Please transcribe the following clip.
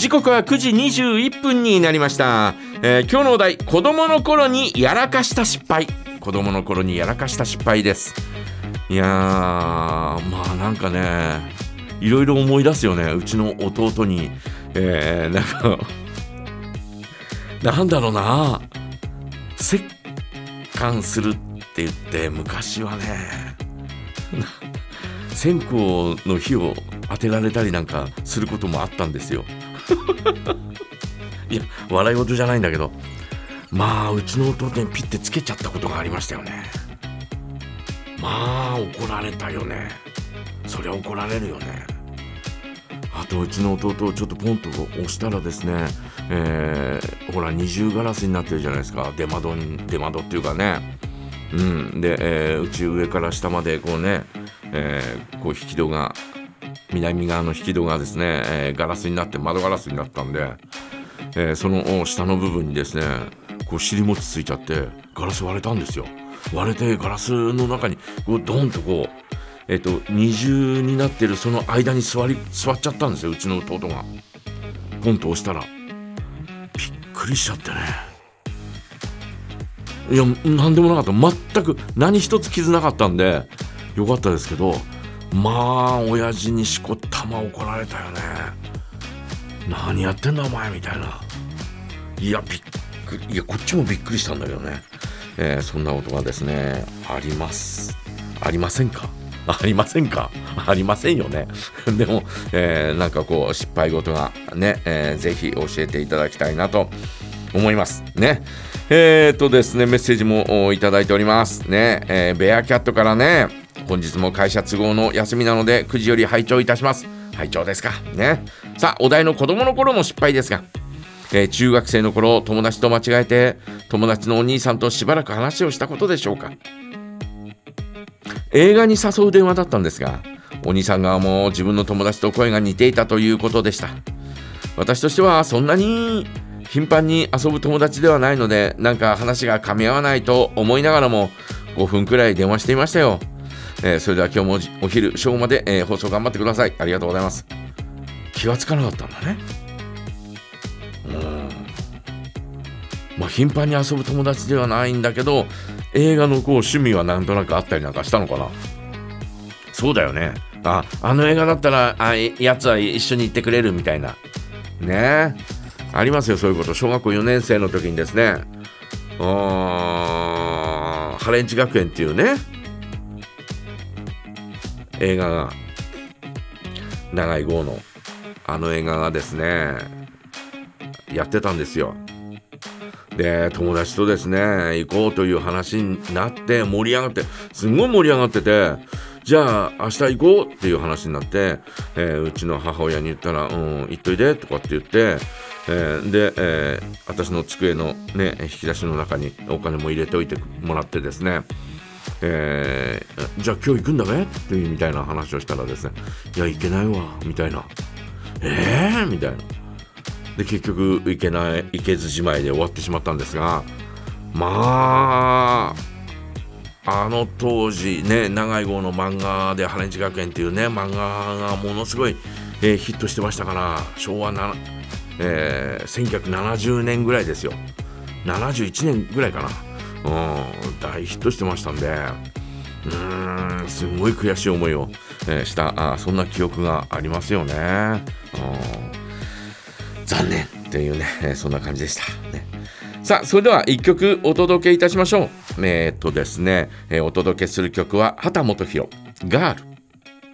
時刻は9時21分になりました、えー今日のお題子供の頃にやらかした失敗。子供の頃にやらかした失敗です。いやーまあなんかねいろいろ思い出すよね。うちの弟に。えー、なんかなんだろうな。折檻するって言って昔はね 線香の火を当てられたりなんかすることもあったんですよ。いや笑い事じゃないんだけど。まあうちの弟にピッてつけちゃったことがありましたよね。まあ怒られたよね。そりゃ怒られるよね。あとうちの弟をちょっとポンと押したらですね、えーほら二重ガラスになってるじゃないですか。出窓に出窓っていうかね。うん。で、えーうち上から下までこうね、えーこう引き戸が南側の引き戸がですね、えーガラスになって窓ガラスになったんで、えーその下の部分にですねこう尻餅ついちゃってガラス割れたんですよ。割れてガラスの中にこうドンとこうえっ、と二重になってるその間に座り座っちゃったんですようちの弟が。ポンと押したら。びっくりしちゃってね。いや何でもなかった。全く何一つ傷なかったんでよかったですけどまあ親父にしこったま怒られたよね。何やってんだお前みたいな。いやびっくりいやこっちもびっくりしたんだけどね、えーそんなことがですねあります。ありませんか？ありませんか？ありませんよね。でも、えーなんかこう失敗事がね、えーぜひ教えていただきたいなと思います。ね。えー、とですねメッセージもいただいております。ね、えーベアキャットからね。本日も会社都合の休みなので9時より拝聴いたします。拝聴ですか。ね。さあお題の子供の頃の失敗ですがえー中学生の頃友達と間違えて友達のお兄さんとしばらく話をしたことでしょうか。映画に誘う電話だったんですがお兄さん側も自分の友達と声が似ていたということでした。私としてはそんなに頻繁に遊ぶ友達ではないのでなんか話が噛み合わないと思いながらも5分くらい電話していましたよ、えーそれでは今日もお昼正午まで、えー放送頑張ってください。ありがとうございます。気がつかなかったんだね。うん。まあ、頻繁に遊ぶ友達ではないんだけど映画のこう趣味はなんとなくあったりなんかしたのかな。そうだよね。ああの映画だったらあやつは一緒に行ってくれるみたいな。ね。ありますよそういうこと。小学校4年生の時にですね。あーハレンチ学園っていうね。映画が長井豪のあの映画がですねやってたんですよ。で友達とですね行こうという話になって盛り上がってすごい盛り上がっててじゃあ明日行こうっていう話になって、えーうちの母親に言ったら「うん行っといで」とかって言って、えーで、えー私の机のね引き出しの中にお金も入れておいてもらってですねえーじゃあ今日行くんだべっていうみたいな話をしたらですね「いや行けないわ」みたいな「えー?」みたいな。で結局行けない行けずじまいで終わってしまったんですがまああの当時ね長井号の漫画で「ハレンチ学園」っていうね漫画がものすごい、えーヒットしてましたから昭和な、えー1970年ぐらいですよ。71年ぐらいかな。うん大ヒットしてましたんで。うーんすごい悔しい思いを、えしたあそんな記憶がありますよね。うん残念っていうね、そんな感じでした。ね、さあ、それでは1曲お届けいたしましょう。えーっとですね、えーお届けする曲は畑基博、ガール。